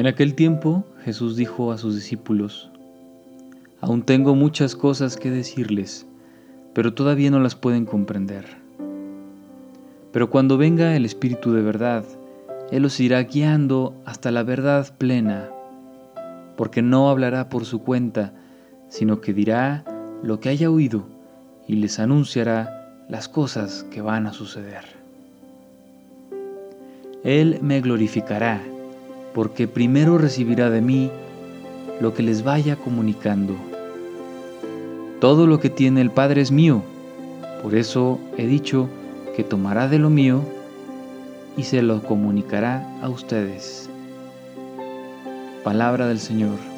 En aquel tiempo Jesús dijo a sus discípulos, Aún tengo muchas cosas que decirles, pero todavía no las pueden comprender. Pero cuando venga el Espíritu de verdad, Él los irá guiando hasta la verdad plena, porque no hablará por su cuenta, sino que dirá lo que haya oído y les anunciará las cosas que van a suceder. Él me glorificará porque primero recibirá de mí lo que les vaya comunicando. Todo lo que tiene el Padre es mío, por eso he dicho que tomará de lo mío y se lo comunicará a ustedes. Palabra del Señor.